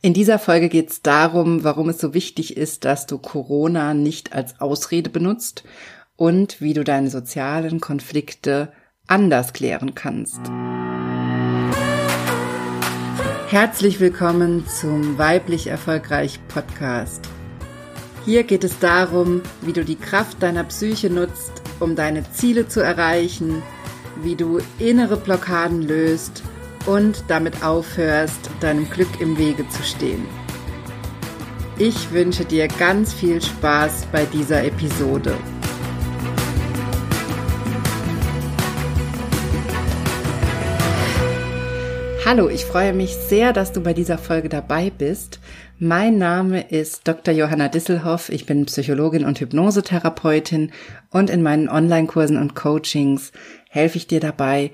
In dieser Folge geht es darum, warum es so wichtig ist, dass du Corona nicht als Ausrede benutzt und wie du deine sozialen Konflikte anders klären kannst. Herzlich willkommen zum Weiblich Erfolgreich Podcast. Hier geht es darum, wie du die Kraft deiner Psyche nutzt, um deine Ziele zu erreichen, wie du innere Blockaden löst und damit aufhörst, deinem Glück im Wege zu stehen. Ich wünsche dir ganz viel Spaß bei dieser Episode. Hallo, ich freue mich sehr, dass du bei dieser Folge dabei bist. Mein Name ist Dr. Johanna Disselhoff. Ich bin Psychologin und Hypnosetherapeutin und in meinen Online-Kursen und Coachings helfe ich dir dabei,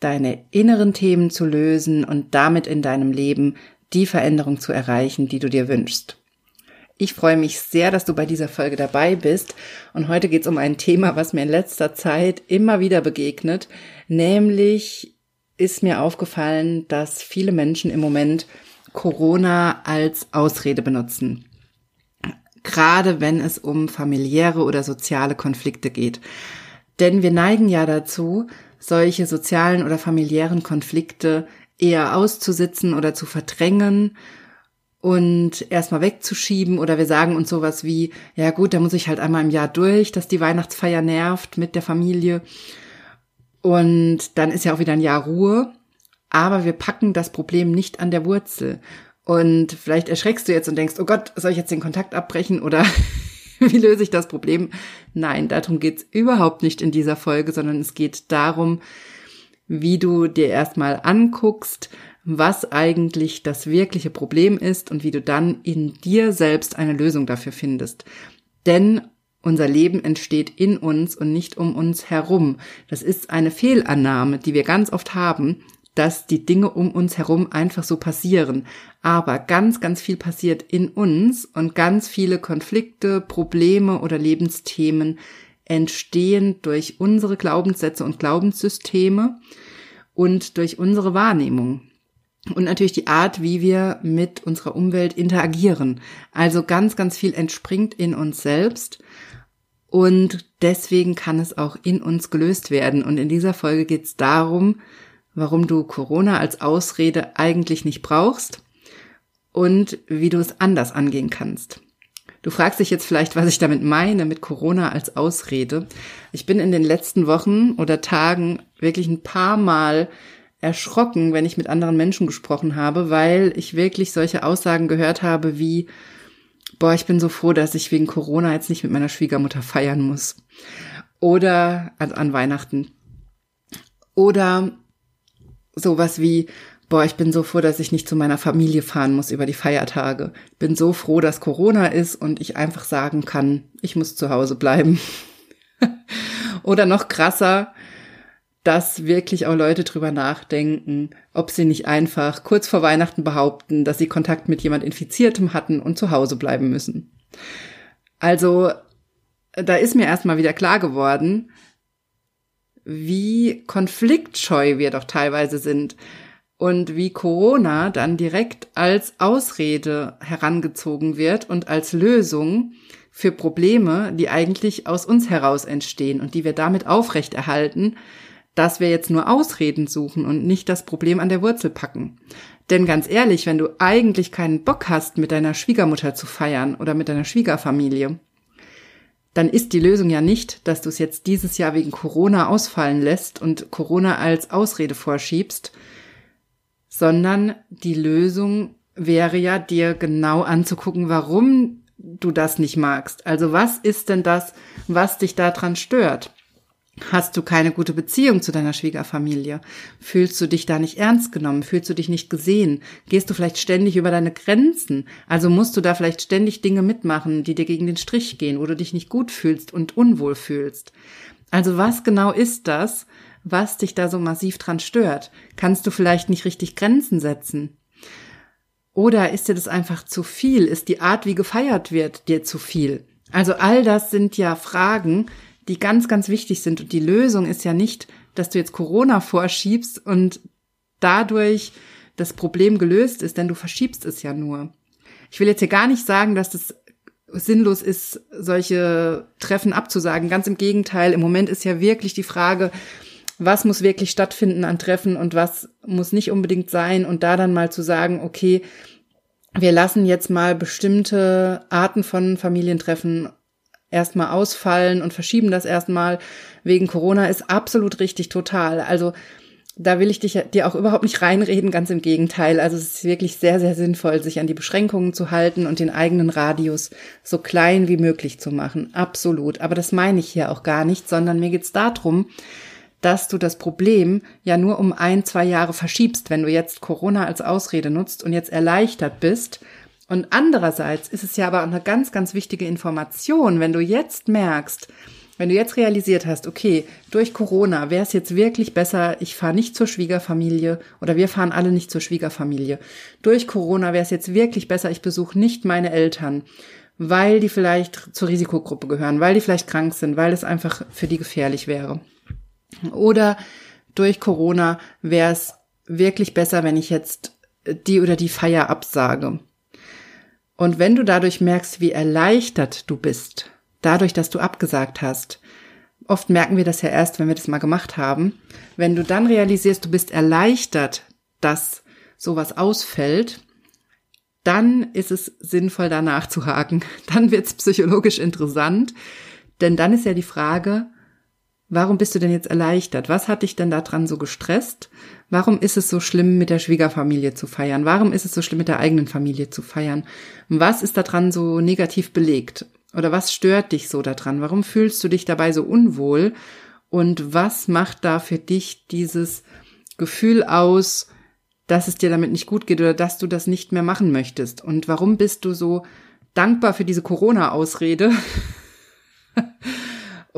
deine inneren Themen zu lösen und damit in deinem Leben die Veränderung zu erreichen, die du dir wünschst. Ich freue mich sehr, dass du bei dieser Folge dabei bist. Und heute geht es um ein Thema, was mir in letzter Zeit immer wieder begegnet. Nämlich ist mir aufgefallen, dass viele Menschen im Moment Corona als Ausrede benutzen. Gerade wenn es um familiäre oder soziale Konflikte geht. Denn wir neigen ja dazu, solche sozialen oder familiären Konflikte eher auszusitzen oder zu verdrängen und erstmal wegzuschieben. Oder wir sagen uns sowas wie, ja gut, da muss ich halt einmal im Jahr durch, dass die Weihnachtsfeier nervt mit der Familie. Und dann ist ja auch wieder ein Jahr Ruhe, aber wir packen das Problem nicht an der Wurzel. Und vielleicht erschreckst du jetzt und denkst, oh Gott, soll ich jetzt den Kontakt abbrechen oder Wie löse ich das Problem? Nein, darum geht's überhaupt nicht in dieser Folge, sondern es geht darum, wie du dir erstmal anguckst, was eigentlich das wirkliche Problem ist und wie du dann in dir selbst eine Lösung dafür findest. Denn unser Leben entsteht in uns und nicht um uns herum. Das ist eine Fehlannahme, die wir ganz oft haben, dass die Dinge um uns herum einfach so passieren. Aber ganz, ganz viel passiert in uns und ganz viele Konflikte, Probleme oder Lebensthemen entstehen durch unsere Glaubenssätze und Glaubenssysteme und durch unsere Wahrnehmung. Und natürlich die Art, wie wir mit unserer Umwelt interagieren. Also ganz, ganz viel entspringt in uns selbst. Und deswegen kann es auch in uns gelöst werden. Und in dieser Folge geht es darum, warum du Corona als Ausrede eigentlich nicht brauchst und wie du es anders angehen kannst. Du fragst dich jetzt vielleicht, was ich damit meine mit Corona als Ausrede. Ich bin in den letzten Wochen oder Tagen wirklich ein paar Mal erschrocken, wenn ich mit anderen Menschen gesprochen habe, weil ich wirklich solche Aussagen gehört habe wie, boah, ich bin so froh, dass ich wegen Corona jetzt nicht mit meiner Schwiegermutter feiern muss. Oder an, an Weihnachten. Oder sowas wie, boah, ich bin so froh, dass ich nicht zu meiner Familie fahren muss über die Feiertage. Bin so froh, dass Corona ist und ich einfach sagen kann, ich muss zu Hause bleiben. Oder noch krasser, dass wirklich auch Leute drüber nachdenken, ob sie nicht einfach kurz vor Weihnachten behaupten, dass sie Kontakt mit jemand Infiziertem hatten und zu Hause bleiben müssen. Also, da ist mir erstmal wieder klar geworden, wie konfliktscheu wir doch teilweise sind und wie Corona dann direkt als Ausrede herangezogen wird und als Lösung für Probleme, die eigentlich aus uns heraus entstehen und die wir damit aufrechterhalten, dass wir jetzt nur Ausreden suchen und nicht das Problem an der Wurzel packen. Denn ganz ehrlich, wenn du eigentlich keinen Bock hast, mit deiner Schwiegermutter zu feiern oder mit deiner Schwiegerfamilie, dann ist die Lösung ja nicht, dass du es jetzt dieses Jahr wegen Corona ausfallen lässt und Corona als Ausrede vorschiebst, sondern die Lösung wäre ja, dir genau anzugucken, warum du das nicht magst. Also was ist denn das, was dich daran stört? Hast du keine gute Beziehung zu deiner Schwiegerfamilie? Fühlst du dich da nicht ernst genommen? Fühlst du dich nicht gesehen? Gehst du vielleicht ständig über deine Grenzen? Also musst du da vielleicht ständig Dinge mitmachen, die dir gegen den Strich gehen, wo du dich nicht gut fühlst und unwohl fühlst? Also was genau ist das, was dich da so massiv dran stört? Kannst du vielleicht nicht richtig Grenzen setzen? Oder ist dir das einfach zu viel? Ist die Art, wie gefeiert wird, dir zu viel? Also all das sind ja Fragen, die ganz, ganz wichtig sind. Und die Lösung ist ja nicht, dass du jetzt Corona vorschiebst und dadurch das Problem gelöst ist, denn du verschiebst es ja nur. Ich will jetzt hier gar nicht sagen, dass das sinnlos ist, solche Treffen abzusagen. Ganz im Gegenteil, im Moment ist ja wirklich die Frage, was muss wirklich stattfinden an Treffen und was muss nicht unbedingt sein und da dann mal zu sagen, okay, wir lassen jetzt mal bestimmte Arten von Familientreffen erstmal ausfallen und verschieben das erstmal wegen Corona ist absolut richtig, total. Also da will ich dich, dir auch überhaupt nicht reinreden, ganz im Gegenteil. Also es ist wirklich sehr, sehr sinnvoll, sich an die Beschränkungen zu halten und den eigenen Radius so klein wie möglich zu machen. Absolut. Aber das meine ich hier auch gar nicht, sondern mir geht's darum, dass du das Problem ja nur um ein, zwei Jahre verschiebst, wenn du jetzt Corona als Ausrede nutzt und jetzt erleichtert bist. Und andererseits ist es ja aber eine ganz, ganz wichtige Information, wenn du jetzt merkst, wenn du jetzt realisiert hast, okay, durch Corona wäre es jetzt wirklich besser, ich fahre nicht zur Schwiegerfamilie oder wir fahren alle nicht zur Schwiegerfamilie. Durch Corona wäre es jetzt wirklich besser, ich besuche nicht meine Eltern, weil die vielleicht zur Risikogruppe gehören, weil die vielleicht krank sind, weil es einfach für die gefährlich wäre. Oder durch Corona wäre es wirklich besser, wenn ich jetzt die oder die Feier absage. Und wenn du dadurch merkst, wie erleichtert du bist, dadurch, dass du abgesagt hast. Oft merken wir das ja erst, wenn wir das mal gemacht haben. Wenn du dann realisierst, du bist erleichtert, dass sowas ausfällt, dann ist es sinnvoll, danach zu haken. Dann wird es psychologisch interessant, denn dann ist ja die Frage, warum bist du denn jetzt erleichtert? Was hat dich denn daran so gestresst? Warum ist es so schlimm, mit der Schwiegerfamilie zu feiern? Warum ist es so schlimm, mit der eigenen Familie zu feiern? Was ist daran so negativ belegt? Oder was stört dich so daran? Warum fühlst du dich dabei so unwohl? Und was macht da für dich dieses Gefühl aus, dass es dir damit nicht gut geht oder dass du das nicht mehr machen möchtest? Und warum bist du so dankbar für diese Corona-Ausrede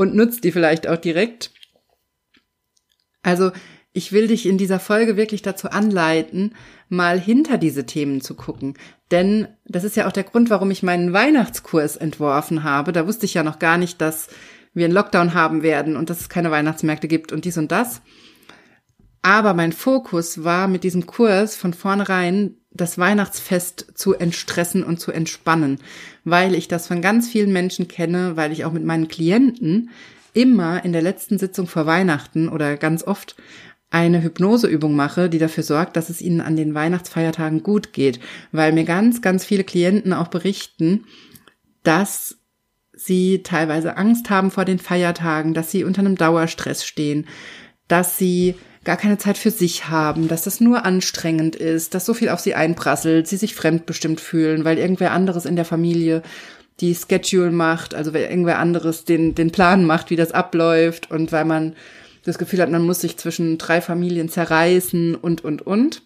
und nutzt die vielleicht auch direkt? Also ich will dich in dieser Folge wirklich dazu anleiten, mal hinter diese Themen zu gucken. Denn das ist ja auch der Grund, warum ich meinen Weihnachtskurs entworfen habe. Da wusste ich ja noch gar nicht, dass wir einen Lockdown haben werden und dass es keine Weihnachtsmärkte gibt und dies und das. Aber mein Fokus war mit diesem Kurs von vornherein das Weihnachtsfest zu entstressen und zu entspannen, weil ich das von ganz vielen Menschen kenne, weil ich auch mit meinen Klienten immer in der letzten Sitzung vor Weihnachten oder ganz oft eine Hypnoseübung mache, die dafür sorgt, dass es ihnen an den Weihnachtsfeiertagen gut geht, weil mir ganz, ganz viele Klienten auch berichten, dass sie teilweise Angst haben vor den Feiertagen, dass sie unter einem Dauerstress stehen, dass sie gar keine Zeit für sich haben, dass das nur anstrengend ist, dass so viel auf sie einprasselt, sie sich fremdbestimmt fühlen, weil irgendwer anderes in der Familie die Schedule macht, also weil irgendwer anderes den, den Plan macht, wie das abläuft und weil man das Gefühl hat, man muss sich zwischen drei Familien zerreißen und, und, und.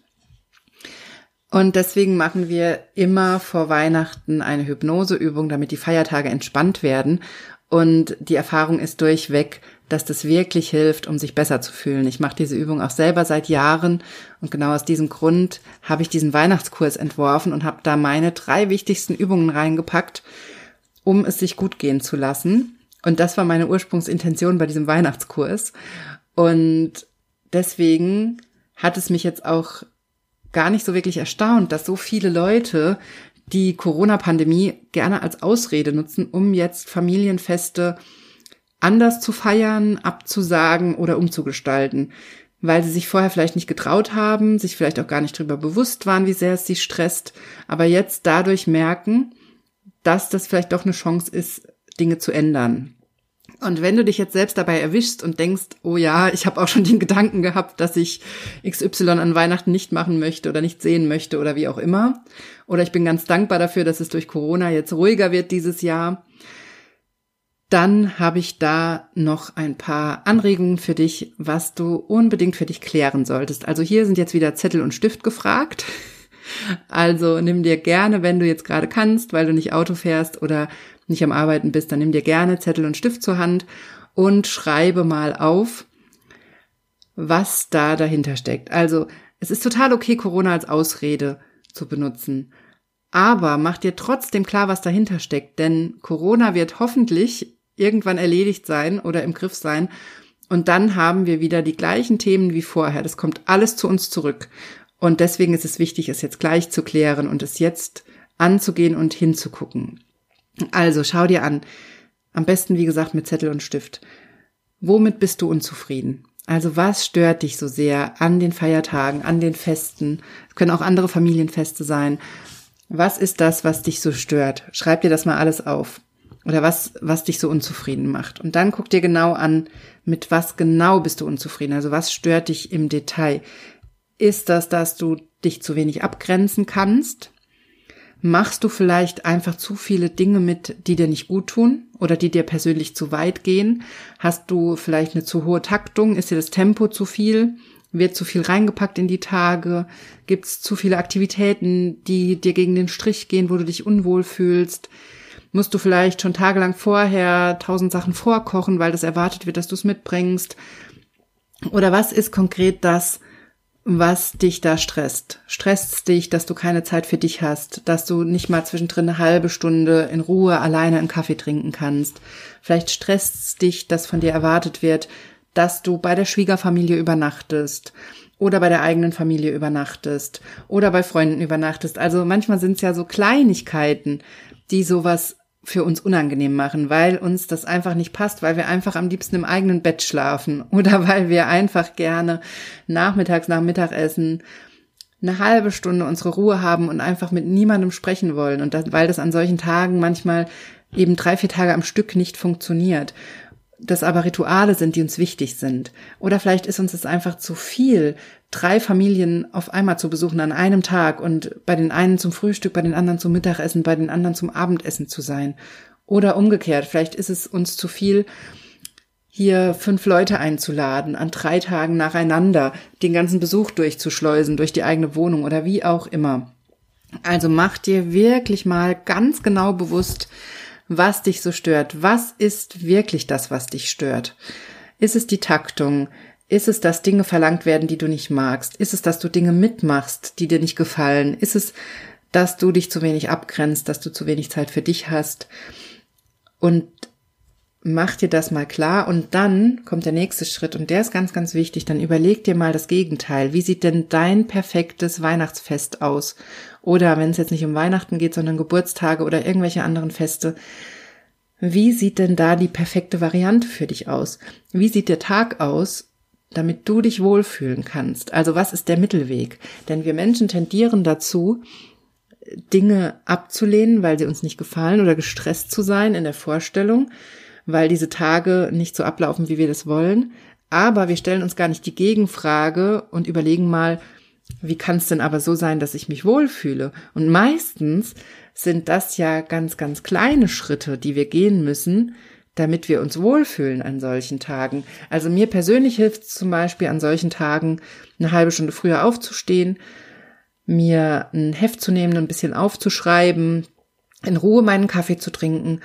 Und deswegen machen wir immer vor Weihnachten eine Hypnoseübung, damit die Feiertage entspannt werden. Und die Erfahrung ist durchweg, dass das wirklich hilft, um sich besser zu fühlen. Ich mache diese Übung auch selber seit Jahren und genau aus diesem Grund habe ich diesen Weihnachtskurs entworfen und habe da meine drei wichtigsten Übungen reingepackt, um es sich gut gehen zu lassen. Und das war meine Ursprungsintention bei diesem Weihnachtskurs. Und deswegen hat es mich jetzt auch gar nicht so wirklich erstaunt, dass so viele Leute die Corona-Pandemie gerne als Ausrede nutzen, um jetzt Familienfeste anders zu feiern, abzusagen oder umzugestalten, weil sie sich vorher vielleicht nicht getraut haben, sich vielleicht auch gar nicht darüber bewusst waren, wie sehr es sie stresst, aber jetzt dadurch merken, dass das vielleicht doch eine Chance ist, Dinge zu ändern. Und wenn du dich jetzt selbst dabei erwischst und denkst, oh ja, ich habe auch schon den Gedanken gehabt, dass ich XY an Weihnachten nicht machen möchte oder nicht sehen möchte oder wie auch immer, oder ich bin ganz dankbar dafür, dass es durch Corona jetzt ruhiger wird dieses Jahr, dann habe ich da noch ein paar Anregungen für dich, was du unbedingt für dich klären solltest. Also hier sind jetzt wieder Zettel und Stift gefragt. Also nimm dir gerne, wenn du jetzt gerade kannst, weil du nicht Auto fährst oder nicht am Arbeiten bist, dann nimm dir gerne Zettel und Stift zur Hand und schreibe mal auf, was da dahinter steckt. Also es ist total okay, Corona als Ausrede zu benutzen. Aber mach dir trotzdem klar, was dahinter steckt, denn Corona wird hoffentlich irgendwann erledigt sein oder im Griff sein. Und dann haben wir wieder die gleichen Themen wie vorher. Das kommt alles zu uns zurück. Und deswegen ist es wichtig, es jetzt gleich zu klären und es jetzt anzugehen und hinzugucken. Also schau dir an. Am besten, wie gesagt, mit Zettel und Stift. Womit bist du unzufrieden? Also was stört dich so sehr an den Feiertagen, an den Festen? Es können auch andere Familienfeste sein. Was ist das, was dich so stört? Schreib dir das mal alles auf. Oder was, was dich so unzufrieden macht. Und dann guck dir genau an, mit was genau bist du unzufrieden. Also was stört dich im Detail? Ist das, dass du dich zu wenig abgrenzen kannst? Machst du vielleicht einfach zu viele Dinge mit, die dir nicht gut tun oder die dir persönlich zu weit gehen? Hast du vielleicht eine zu hohe Taktung? Ist dir das Tempo zu viel? Wird zu viel reingepackt in die Tage? Gibt es zu viele Aktivitäten, die dir gegen den Strich gehen, wo du dich unwohl fühlst? Musst du vielleicht schon tagelang vorher tausend Sachen vorkochen, weil das erwartet wird, dass du es mitbringst? Oder was ist konkret das, was dich da stresst. Stresst dich, dass du keine Zeit für dich hast, dass du nicht mal zwischendrin eine halbe Stunde in Ruhe alleine einen Kaffee trinken kannst. Vielleicht stresst dich, dass von dir erwartet wird, dass du bei der Schwiegerfamilie übernachtest oder bei der eigenen Familie übernachtest oder bei Freunden übernachtest. Also manchmal sind es ja so Kleinigkeiten, die sowas für uns unangenehm machen, weil uns das einfach nicht passt, weil wir einfach am liebsten im eigenen Bett schlafen oder weil wir einfach gerne nachmittags nach Mittagessen eine halbe Stunde unsere Ruhe haben und einfach mit niemandem sprechen wollen. Und das, weil das an solchen Tagen manchmal eben drei, vier Tage am Stück nicht funktioniert das aber Rituale sind, die uns wichtig sind. Oder vielleicht ist uns es einfach zu viel, drei Familien auf einmal zu besuchen an einem Tag und bei den einen zum Frühstück, bei den anderen zum Mittagessen, bei den anderen zum Abendessen zu sein. Oder umgekehrt, vielleicht ist es uns zu viel, hier fünf Leute einzuladen, an drei Tagen nacheinander den ganzen Besuch durchzuschleusen, durch die eigene Wohnung oder wie auch immer. Also mach dir wirklich mal ganz genau bewusst, was dich so stört. Was ist wirklich das, was dich stört? Ist es die Taktung? Ist es, dass Dinge verlangt werden, die du nicht magst? Ist es, dass du Dinge mitmachst, die dir nicht gefallen? Ist es, dass du dich zu wenig abgrenzt, dass du zu wenig Zeit für dich hast? Und mach dir das mal klar und dann kommt der nächste Schritt und der ist ganz, ganz wichtig. Dann überleg dir mal das Gegenteil. Wie sieht denn dein perfektes Weihnachtsfest aus? Oder wenn es jetzt nicht um Weihnachten geht, sondern Geburtstage oder irgendwelche anderen Feste. Wie sieht denn da die perfekte Variante für dich aus? Wie sieht der Tag aus, damit du dich wohlfühlen kannst? Also was ist der Mittelweg? Denn wir Menschen tendieren dazu, Dinge abzulehnen, weil sie uns nicht gefallen oder gestresst zu sein in der Vorstellung, weil diese Tage nicht so ablaufen, wie wir das wollen. Aber wir stellen uns gar nicht die Gegenfrage und überlegen mal, wie kann es denn aber so sein, dass ich mich wohlfühle? Und meistens sind das ja ganz, ganz kleine Schritte, die wir gehen müssen, damit wir uns wohlfühlen an solchen Tagen. Also mir persönlich hilft es zum Beispiel an solchen Tagen, eine halbe Stunde früher aufzustehen, mir ein Heft zu nehmen, ein bisschen aufzuschreiben, in Ruhe meinen Kaffee zu trinken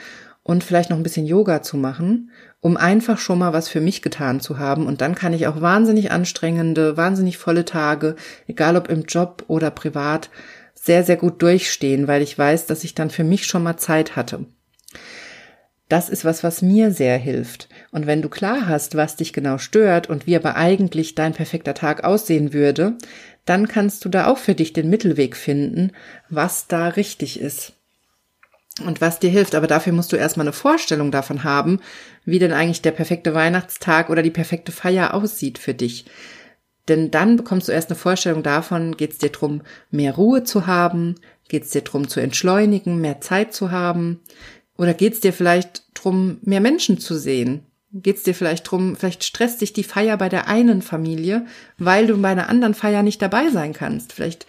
und vielleicht noch ein bisschen Yoga zu machen um einfach schon mal was für mich getan zu haben. Und dann kann ich auch wahnsinnig anstrengende, wahnsinnig volle Tage, egal ob im Job oder privat, sehr, sehr gut durchstehen, weil ich weiß, dass ich dann für mich schon mal Zeit hatte. Das ist was, was mir sehr hilft. Und wenn du klar hast, was dich genau stört und wie aber eigentlich dein perfekter Tag aussehen würde, dann kannst du da auch für dich den Mittelweg finden, was da richtig ist und was dir hilft. Aber dafür musst du erstmal eine Vorstellung davon haben, wie denn eigentlich der perfekte Weihnachtstag oder die perfekte Feier aussieht für dich. Denn dann bekommst du erst eine Vorstellung davon, geht es dir drum, mehr Ruhe zu haben, geht es dir drum zu entschleunigen, mehr Zeit zu haben, oder geht es dir vielleicht drum, mehr Menschen zu sehen? Geht es dir vielleicht drum, vielleicht stresst dich die Feier bei der einen Familie, weil du bei einer anderen Feier nicht dabei sein kannst. Vielleicht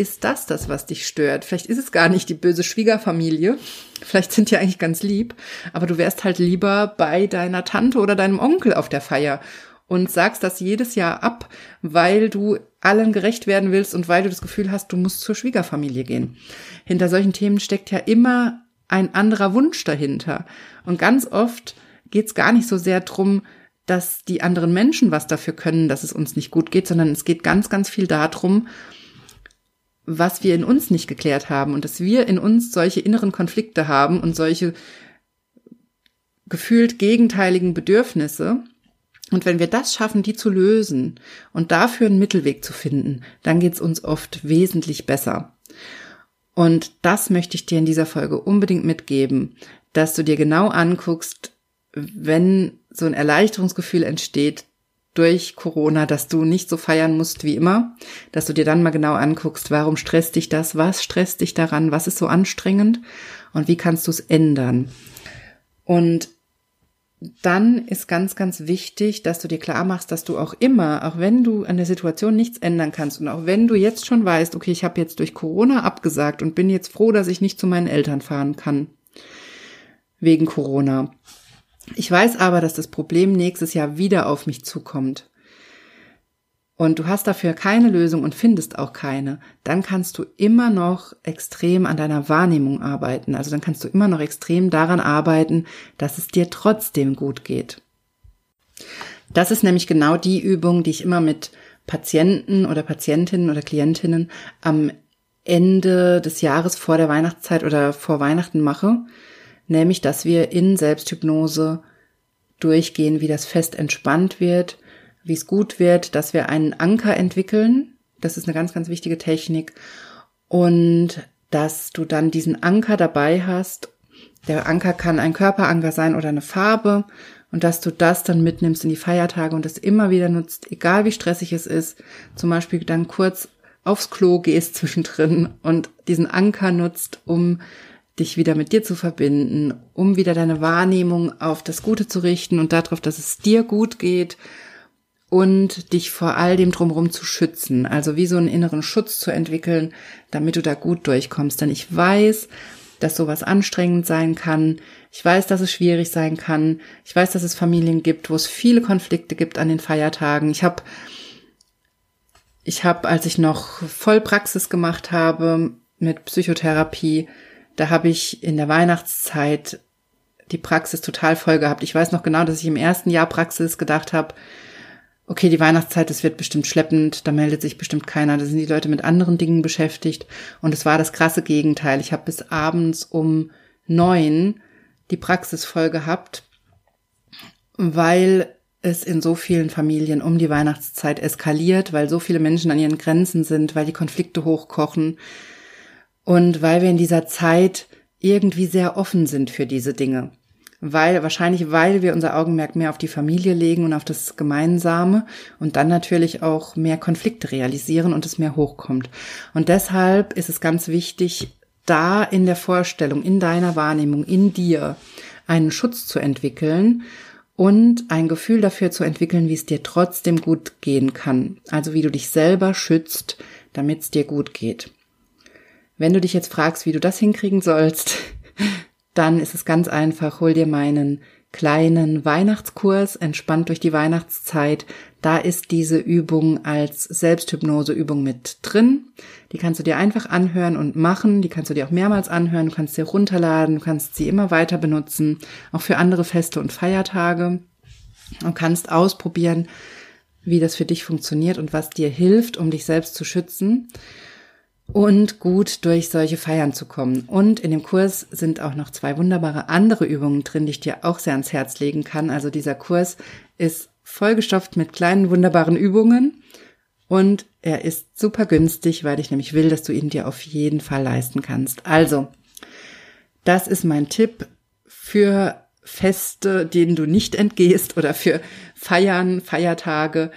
ist das das, was dich stört? Vielleicht ist es gar nicht die böse Schwiegerfamilie. Vielleicht sind die eigentlich ganz lieb, aber du wärst halt lieber bei deiner Tante oder deinem Onkel auf der Feier und sagst das jedes Jahr ab, weil du allen gerecht werden willst und weil du das Gefühl hast, du musst zur Schwiegerfamilie gehen. Hinter solchen Themen steckt ja immer ein anderer Wunsch dahinter. Und ganz oft geht es gar nicht so sehr drum, dass die anderen Menschen was dafür können, dass es uns nicht gut geht, sondern es geht ganz, ganz viel darum, was wir in uns nicht geklärt haben und dass wir in uns solche inneren Konflikte haben und solche gefühlt gegenteiligen Bedürfnisse, Und wenn wir das schaffen, die zu lösen und dafür einen Mittelweg zu finden, dann geht's uns oft wesentlich besser. Und das möchte ich dir in dieser Folge unbedingt mitgeben, dass du dir genau anguckst, wenn so ein Erleichterungsgefühl entsteht durch Corona, dass du nicht so feiern musst wie immer, dass du dir dann mal genau anguckst, warum stresst dich das, was stresst dich daran, was ist so anstrengend und wie kannst du es ändern. Und dann ist ganz, ganz wichtig, dass du dir klar machst, dass du auch immer, auch wenn du an der Situation nichts ändern kannst und auch wenn du jetzt schon weißt, okay, ich habe jetzt durch Corona abgesagt und bin jetzt froh, dass ich nicht zu meinen Eltern fahren kann, wegen Corona. Ich weiß aber, dass das Problem nächstes Jahr wieder auf mich zukommt und du hast dafür keine Lösung und findest auch keine, dann kannst du immer noch extrem an deiner Wahrnehmung arbeiten. Also dann kannst du immer noch extrem daran arbeiten, dass es dir trotzdem gut geht. Das ist nämlich genau die Übung, die ich immer mit Patienten oder Patientinnen oder Klientinnen am Ende des Jahres vor der Weihnachtszeit oder vor Weihnachten mache, nämlich dass wir in Selbsthypnose durchgehen, wie das fest entspannt wird, wie es gut wird, dass wir einen Anker entwickeln. Das ist eine ganz, ganz wichtige Technik. Und dass du dann diesen Anker dabei hast. Der Anker kann ein Körperanker sein oder eine Farbe. Und dass du das dann mitnimmst in die Feiertage und das immer wieder nutzt, egal wie stressig es ist. Zum Beispiel dann kurz aufs Klo gehst zwischendrin und diesen Anker nutzt, um dich wieder mit dir zu verbinden, um wieder deine Wahrnehmung auf das Gute zu richten und darauf, dass es dir gut geht und dich vor all dem drumherum zu schützen. Also wie so einen inneren Schutz zu entwickeln, damit du da gut durchkommst. Denn ich weiß, dass sowas anstrengend sein kann. Ich weiß, dass es schwierig sein kann. Ich weiß, dass es Familien gibt, wo es viele Konflikte gibt an den Feiertagen. Ich habe, ich habe, als ich noch Vollpraxis gemacht habe mit Psychotherapie, da habe ich in der Weihnachtszeit die Praxis total voll gehabt. Ich weiß noch genau, dass ich im ersten Jahr Praxis gedacht habe, okay, die Weihnachtszeit, das wird bestimmt schleppend, da meldet sich bestimmt keiner, da sind die Leute mit anderen Dingen beschäftigt. Und es war das krasse Gegenteil. Ich habe bis abends um neun die Praxis voll gehabt, weil es in so vielen Familien um die Weihnachtszeit eskaliert, weil so viele Menschen an ihren Grenzen sind, weil die Konflikte hochkochen und weil wir in dieser Zeit irgendwie sehr offen sind für diese Dinge weil wahrscheinlich, weil wir unser Augenmerk mehr auf die Familie legen und auf das Gemeinsame und dann natürlich auch mehr Konflikte realisieren und es mehr hochkommt. Und deshalb ist es ganz wichtig, da in der Vorstellung, in deiner Wahrnehmung, in dir einen Schutz zu entwickeln und ein Gefühl dafür zu entwickeln, wie es dir trotzdem gut gehen kann. Also wie du dich selber schützt, damit es dir gut geht. Wenn du dich jetzt fragst, wie du das hinkriegen sollst, dann ist es ganz einfach, hol dir meinen kleinen Weihnachtskurs, entspannt durch die Weihnachtszeit. Da ist diese Übung als Selbsthypnoseübung mit drin. Die kannst du dir einfach anhören und machen. Die kannst du dir auch mehrmals anhören. Du kannst sie runterladen. Du kannst sie immer weiter benutzen. Auch für andere Feste und Feiertage. Und kannst ausprobieren, wie das für dich funktioniert und was dir hilft, um dich selbst zu schützen und gut durch solche Feiern zu kommen. Und in dem Kurs sind auch noch zwei wunderbare andere Übungen drin, die ich dir auch sehr ans Herz legen kann. Also dieser Kurs ist vollgestopft mit kleinen wunderbaren Übungen und er ist super günstig, weil ich nämlich will, dass du ihn dir auf jeden Fall leisten kannst. Also, das ist mein Tipp für Feste, denen du nicht entgehst oder für Feiern, Feiertage,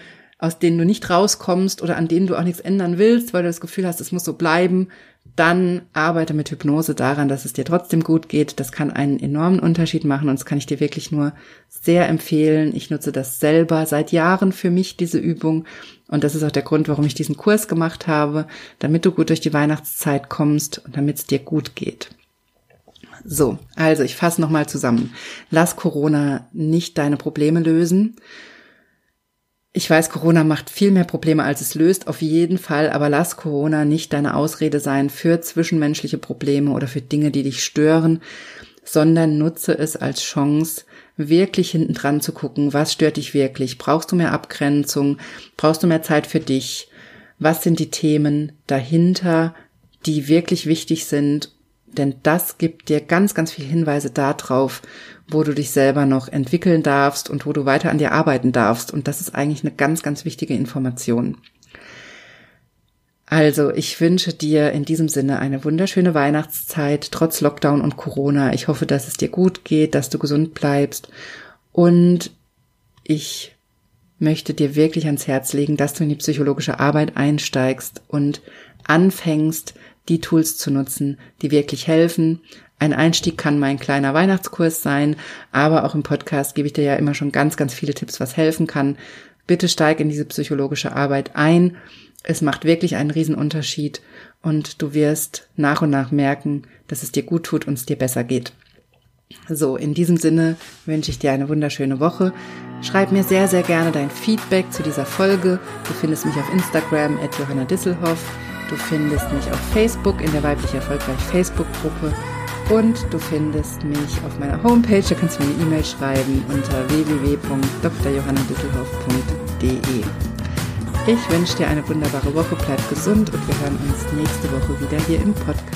aus denen du nicht rauskommst oder an denen du auch nichts ändern willst, weil du das Gefühl hast, es muss so bleiben, dann arbeite mit Hypnose daran, dass es dir trotzdem gut geht. Das kann einen enormen Unterschied machen und das kann ich dir wirklich nur sehr empfehlen. Ich nutze das selber seit Jahren für mich, diese Übung. Und das ist auch der Grund, warum ich diesen Kurs gemacht habe, damit du gut durch die Weihnachtszeit kommst und damit es dir gut geht. So, also ich fasse nochmal zusammen. Lass Corona nicht deine Probleme lösen ich weiß, Corona macht viel mehr Probleme, als es löst, auf jeden Fall, aber lass Corona nicht deine Ausrede sein für zwischenmenschliche Probleme oder für Dinge, die dich stören, sondern nutze es als Chance, wirklich hinten dran zu gucken, was stört dich wirklich? Brauchst du mehr Abgrenzung? Brauchst du mehr Zeit für dich? Was sind die Themen dahinter, die wirklich wichtig sind, denn das gibt dir ganz, ganz viele Hinweise darauf, wo du dich selber noch entwickeln darfst und wo du weiter an dir arbeiten darfst. Und das ist eigentlich eine ganz, ganz wichtige Information. Also, ich wünsche dir in diesem Sinne eine wunderschöne Weihnachtszeit, trotz Lockdown und Corona. Ich hoffe, dass es dir gut geht, dass du gesund bleibst. Und ich möchte dir wirklich ans Herz legen, dass du in die psychologische Arbeit einsteigst und anfängst, die Tools zu nutzen, die wirklich helfen. Ein Einstieg kann mein kleiner Weihnachtskurs sein, aber auch im Podcast gebe ich dir ja immer schon ganz, ganz viele Tipps, was helfen kann. Bitte steig in diese psychologische Arbeit ein. Es macht wirklich einen Riesenunterschied und du wirst nach und nach merken, dass es dir gut tut und es dir besser geht. So, in diesem Sinne wünsche ich dir eine wunderschöne Woche. Schreib mir sehr, sehr gerne dein Feedback zu dieser Folge. Du findest mich auf Instagram at Johanna Disselhoff. Du findest mich auf Facebook in der weiblich erfolgreich Facebook-Gruppe. Und du findest mich auf meiner Homepage. Da kannst du mir eine E-Mail schreiben unter www.drjohannadisselhoff.de. Ich wünsche dir eine wunderbare Woche, bleib gesund und wir hören uns nächste Woche wieder hier im Podcast.